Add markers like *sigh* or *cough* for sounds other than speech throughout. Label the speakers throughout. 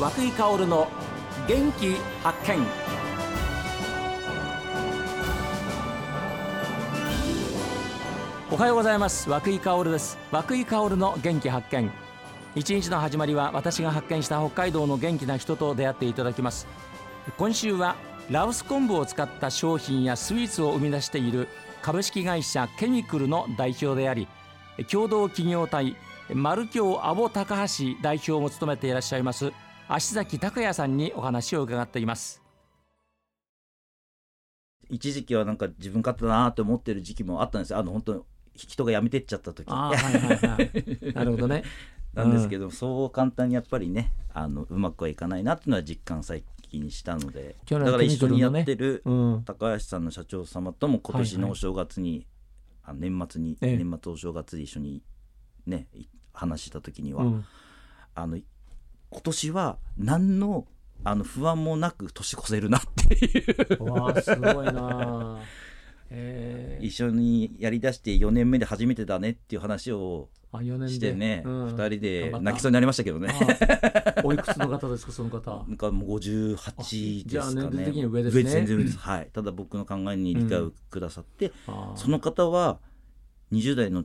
Speaker 1: 和久井薫の元気発見。おはようございます。和久井薫です。和久井薫の元気発見。一日の始まりは私が発見した北海道の元気な人と出会っていただきます。今週はラオス昆布を使った商品やスイーツを生み出している株式会社ケミクルの代表であり共同企業体丸京アボ高橋代表も務めていらっしゃいます足崎隆也さんにお話を伺っています。
Speaker 2: 一時期はなんか自分勝手だなって思ってる時期もあったんですよ。あの本当人が辞めてっちゃった時。
Speaker 1: はいはいはい。*laughs* なるほどね。
Speaker 2: なんですけど、そう簡単にやっぱりねあのうまくはいかないなっていうのは実感最近したので。だから一緒にやってる
Speaker 1: うん。
Speaker 2: 高橋さんの社長様とも今年のお正月に、あの年末に、
Speaker 1: ええ。
Speaker 2: 年末お正月で一緒にねい話した時には、
Speaker 1: うん。
Speaker 2: あの今年は何のあの不安もなく年越せるなっていう。
Speaker 1: わあすごいな。*laughs* あえ。ー
Speaker 2: 一緒にやりだして4年目で初めてだねっていう話を
Speaker 1: あ4年で。
Speaker 2: してね、
Speaker 1: うん。
Speaker 2: 2人で泣きそうになりましたけどね。
Speaker 1: おいくつの方ですかその方。*laughs*
Speaker 2: なんかもう58
Speaker 1: じゃあ
Speaker 2: ですかね。
Speaker 1: 年齢的に上ですね。
Speaker 2: 全然上です。はい。ただ僕の考えに理解をくださって、
Speaker 1: あー。
Speaker 2: その方は20代の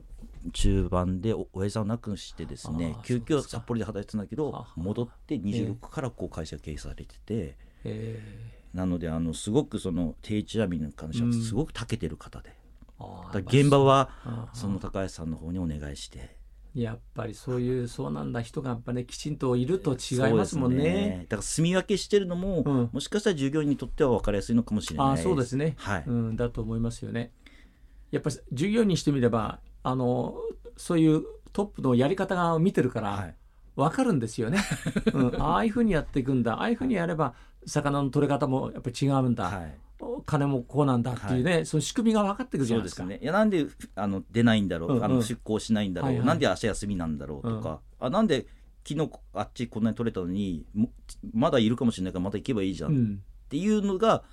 Speaker 2: 中盤でお親父さんを亡くしてですね
Speaker 1: あー
Speaker 2: 急札幌で働いてたんだけど戻って26からこう会社経営されてて、
Speaker 1: え
Speaker 2: なのであのすごくその定置網に関してはすごく長けてる方で、
Speaker 1: ーあー
Speaker 2: だから現場はその高橋さんの方にお願いして。
Speaker 1: やっぱりそういうそうなんだ人がやっぱねきちんといると違いますもん
Speaker 2: そうです
Speaker 1: ね。
Speaker 2: だから住み分けしてるのも、
Speaker 1: うん。
Speaker 2: もしかしたら従業員にとっては分かりやすいのかもしれない。
Speaker 1: ああそうですね、
Speaker 2: はい、
Speaker 1: うん、だと思いますよね。やっぱり従業員にしてみればあのそういうトップのやり方が見てるから、
Speaker 2: はい。
Speaker 1: 分かるんですよね、*laughs* うん、ああいうふうにやっていくんだ。ああいうふうにやれば魚の取れ方もやっぱり違うんだ、
Speaker 2: はい。
Speaker 1: 金もこうなんだっていうね、その仕組みが分かってくるじゃ
Speaker 2: そ
Speaker 1: ないですか。
Speaker 2: すね。いやなんであの出ないんだろう、
Speaker 1: うんうん。
Speaker 2: あの出向しないんだろう、
Speaker 1: はいはい。
Speaker 2: なんで明日休みなんだろうとか、あなんで昨日あっちこんなに取れたのにもまだいるかもしれないからまた行けばいいじゃん、っ
Speaker 1: うん。
Speaker 2: ていうのが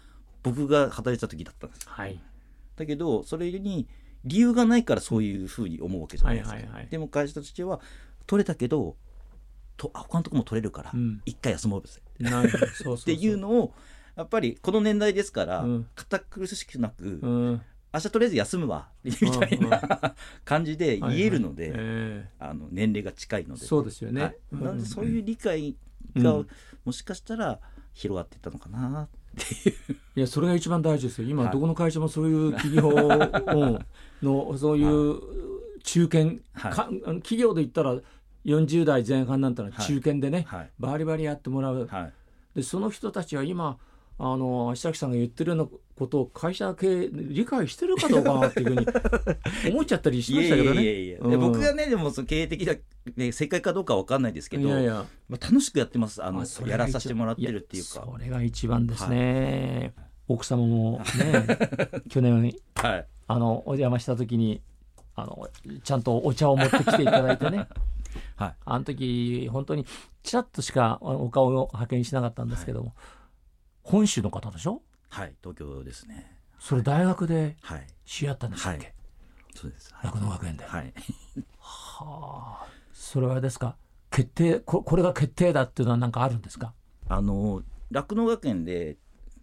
Speaker 2: 僕が働いてた時だったんです
Speaker 1: はい。
Speaker 2: だけどそれに理由がないからそういうふうに思うわけじゃないですか、でも会社としては取れたけどとあ他のとこも取れるから
Speaker 1: うん。
Speaker 2: 一回休もうぜ。
Speaker 1: なるほど。そうそうそう。
Speaker 2: っていうのをやっぱりこの年代ですから、
Speaker 1: うん。
Speaker 2: 堅苦しくなく、
Speaker 1: うん。
Speaker 2: 明日とりあえず休むわ *laughs* みたいな感じで言えるので、あの年齢が近いので。
Speaker 1: えそうですよね。
Speaker 2: なんでそういう理解が、
Speaker 1: うん
Speaker 2: もしかしたら広がっていったのかな。っていう。
Speaker 1: いやそれが一番大事ですよ。今
Speaker 2: はい。
Speaker 1: どこの会社もそういう企業うんのそういう中堅、企業で言ったら40代前半なんてのは
Speaker 2: はい。
Speaker 1: 中堅でね、
Speaker 2: はい。
Speaker 1: バリバリやってもらう。
Speaker 2: はい。
Speaker 1: でその人たちは今あの足崎さんが言ってるようなことを会社系理解してるかどうかなっていうふうに *laughs* 思っちゃったりしましたけどね。
Speaker 2: やいやいや、
Speaker 1: うん。
Speaker 2: で僕がねでもその経営的な、ね、正解かどうかは分かんないですけど
Speaker 1: いやいや。
Speaker 2: まあ、楽しくやってます。あのやらさせてもらってるっていうか。
Speaker 1: やそれが一番ですね、奥様もね *laughs* 去年
Speaker 2: はい。
Speaker 1: あのお邪魔した時にあのちゃんとお茶を持ってきていただいてね。*laughs*
Speaker 2: はい。
Speaker 1: あの時本当にちらっとしかお顔を派遣しなかったんですけども、本州の方でしょ？
Speaker 2: はい東京ですね。
Speaker 1: それ大学で
Speaker 2: はい。
Speaker 1: 知り合ったんでしたっけ、
Speaker 2: はい。そうです。はい。
Speaker 1: 酪農学園で、
Speaker 2: はい。
Speaker 1: はあ。それはですか？決定ここれが決定だっていうのは何かあるんですか？
Speaker 2: あの酪農学園で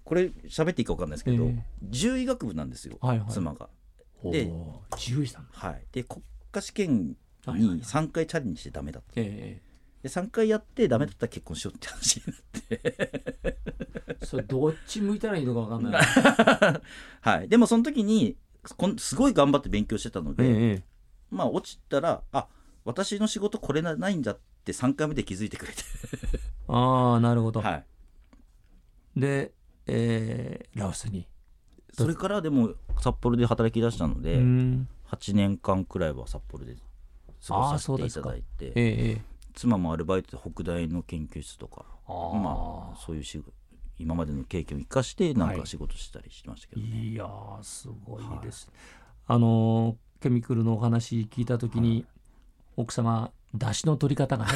Speaker 2: これ喋っていいか分かんないですけど、
Speaker 1: ええ。
Speaker 2: 獣医学部なんですよ、
Speaker 1: はいはい。
Speaker 2: 妻が。で
Speaker 1: 獣医さん
Speaker 2: はい、で国家試験
Speaker 1: はいはいはい。
Speaker 2: に3回チャレンジしてダメだった、
Speaker 1: え
Speaker 2: で3回やってダメだったら結婚しようって話になって、
Speaker 1: えそれどっち向いたらいいのか分かんない *laughs*
Speaker 2: はい、でもその時にこんすごい頑張って勉強してたので、
Speaker 1: ええ
Speaker 2: まあ落ちたらあ私の仕事これなないんだって3回目で気づいてくれて、
Speaker 1: ああなるほど、
Speaker 2: はい、
Speaker 1: で、えーラオスに。
Speaker 2: それからでも札幌で働き出したので、
Speaker 1: うん。
Speaker 2: 8年間くらいは札幌で過ごさせていただいて。
Speaker 1: ええええ
Speaker 2: 妻もアルバイトで北大の研究室とかまあそういう仕事今までの経験を生かしてなん
Speaker 1: はい
Speaker 2: か仕事したりしてましたけどね、
Speaker 1: いやーすごいです、あのーケミクルのお話聞いた時に、奥様出汁の取り方がね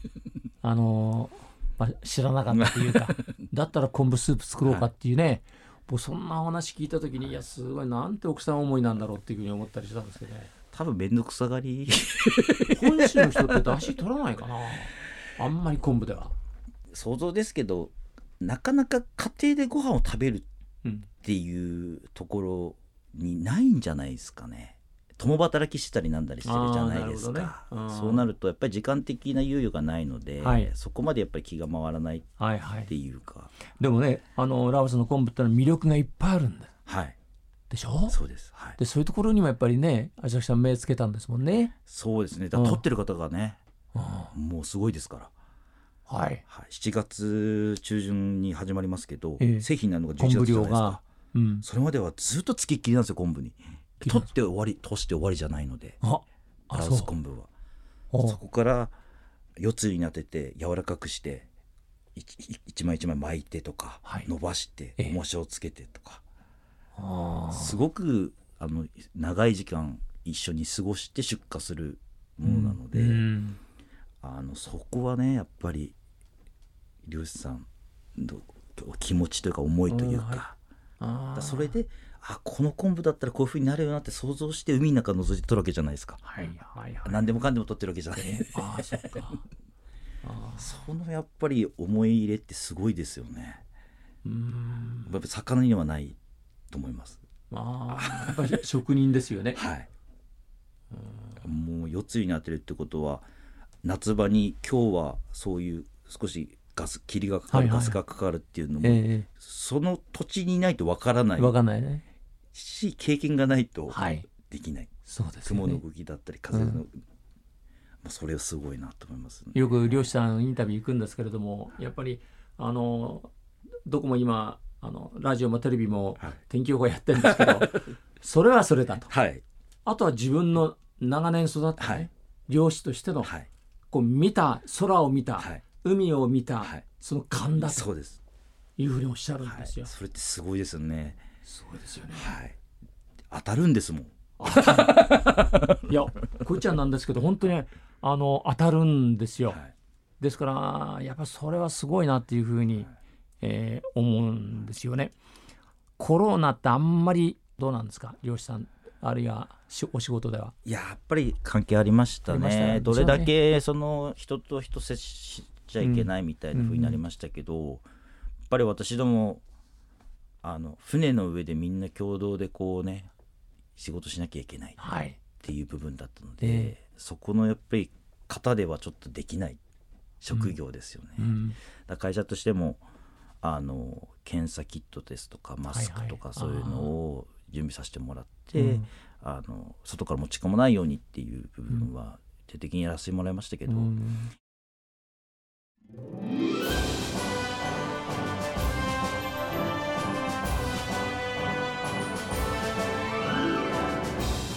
Speaker 1: *laughs* あのーまあ、知らなかったっていうか *laughs* だったら昆布スープ作ろうかっていうね、もうそんなお話聞いた時にいやすごいなんて奥さん思いなんだろうっていうふうに思ったりしたんですけどね
Speaker 2: 多分面倒くさがり。
Speaker 1: 本州の人って出汁取らないかな。あんまり昆布では。
Speaker 2: 想像ですけどなかなか家庭でご飯を食べる
Speaker 1: うん
Speaker 2: っていうところにないんじゃないですかね。共働きしたりなんだりしてるじゃないですか、
Speaker 1: ね。うん。
Speaker 2: そうなるとやっぱり時間的な猶予がないので、
Speaker 1: はい。
Speaker 2: そこまでやっぱり気が回らないっ
Speaker 1: はいはい
Speaker 2: てい。うか
Speaker 1: でもねあのラオスの昆布ってのは魅力がいっぱいあるんだ。
Speaker 2: はい
Speaker 1: でしょ？
Speaker 2: そうです。はい。
Speaker 1: でそういうところにもやっぱりね朝日さん目つけたんですもんね、
Speaker 2: そうですね。だ撮ってる方がね、
Speaker 1: うん。
Speaker 2: もうすごいですから、
Speaker 1: はい。
Speaker 2: はい、7月中旬に始まりますけど、
Speaker 1: ええ。
Speaker 2: 製品になるのが
Speaker 1: 昆
Speaker 2: 11
Speaker 1: 布量
Speaker 2: 月じゃないですか。
Speaker 1: が、うん、
Speaker 2: それまではずっとつきっきりなんですよ昆布に。取って終わり通して終わりじゃないので。
Speaker 1: ああ
Speaker 2: ラオ
Speaker 1: そう
Speaker 2: ス昆布は。
Speaker 1: お
Speaker 2: そこから四つになってて柔らかくして一枚一枚巻いてとか、
Speaker 1: はい。
Speaker 2: 伸ばして
Speaker 1: ええ。
Speaker 2: 重しをつけてとか、すごくあの長い時間一緒に過ごして出荷するものなので、
Speaker 1: うん。
Speaker 2: あのそこはねやっぱり漁師さんの気持ちというか思いというか,、
Speaker 1: うんはい。
Speaker 2: それであこの昆布だったらこういうふうになるよなって想像して海の中覗いて取るわけじゃないですか。
Speaker 1: はいはいはい。
Speaker 2: 何でもかんでも取ってるわけじゃない。
Speaker 1: ああそっか。あ
Speaker 2: そのやっぱり思い入れってすごいですよね。
Speaker 1: ーうん。
Speaker 2: やっぱ魚にはないと思います。
Speaker 1: あー。やっぱり職人ですよね。
Speaker 2: はい。もう四つになってるってことは夏場に今日はそういう少しガス霧がかかる、
Speaker 1: はいはい。
Speaker 2: ガスがかかるっていうのも、
Speaker 1: え
Speaker 2: その土地にいないとわからない。
Speaker 1: えわかんないね。
Speaker 2: し経験がないと
Speaker 1: はい。
Speaker 2: できない、
Speaker 1: そうですよね。
Speaker 2: 雲の動きだったり風の、まあそれはすごいなと思いますね。
Speaker 1: よく漁師さんインタビュー行くんですけれどもやっぱりあのどこも今あのラジオもテレビも
Speaker 2: はい
Speaker 1: 天気予報やってるんですけど *laughs* それはそれだと
Speaker 2: はい
Speaker 1: あとは自分の長年育った、ね
Speaker 2: はい
Speaker 1: 漁師としての、
Speaker 2: はい
Speaker 1: こう見た空を見た、
Speaker 2: はい
Speaker 1: 海を見た、
Speaker 2: はい
Speaker 1: その勘だと
Speaker 2: そうです。
Speaker 1: いうふうにおっしゃるん
Speaker 2: はい
Speaker 1: ですよ。
Speaker 2: それってすごいですよね。
Speaker 1: すごいですよね。
Speaker 2: はい。当たるんですもん。*laughs*
Speaker 1: いやこいちゃんなんですけど本当にあの当たるんですよ。
Speaker 2: はい
Speaker 1: ですからやっぱそれはすごいなっていうふうに、えー思うんですよね。コロナってあんまりどうなんですか？漁師さんあるいはしお仕事では。
Speaker 2: いややっぱり関係ありましたね
Speaker 1: ね
Speaker 2: どれだけその人と人接しちゃいけないみたいな風になりましたけど、やっぱり私どもあの船の上でみんな共同でこうね仕事しなきゃいけないっ
Speaker 1: はい。
Speaker 2: ていう部分だったので、
Speaker 1: え
Speaker 2: そこのやっぱり型ではちょっとできない職業ですよね。
Speaker 1: うん。
Speaker 2: だ会社としてもあの検査キットですとかマスクとか
Speaker 1: はいはい
Speaker 2: そういうのを準備させてもらって、
Speaker 1: うん。
Speaker 2: あの外から持ち込まないようにっていう部分は徹底的にやらせてもらいましたけど、
Speaker 1: うん。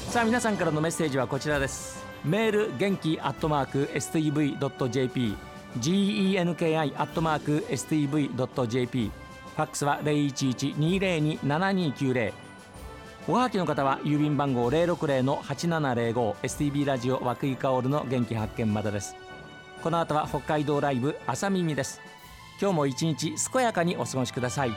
Speaker 1: さあ皆さんからのメッセージはこちらです。メール元気アットマーク STV.jp genki アットマーク STV.jp ファックスは0112027290おはがきの方は郵便番号060-8705 STB ラジオ和久井薫の元気発見までです。この後は北海道ライブ朝耳です。今日も一日健やかにお過ごしください。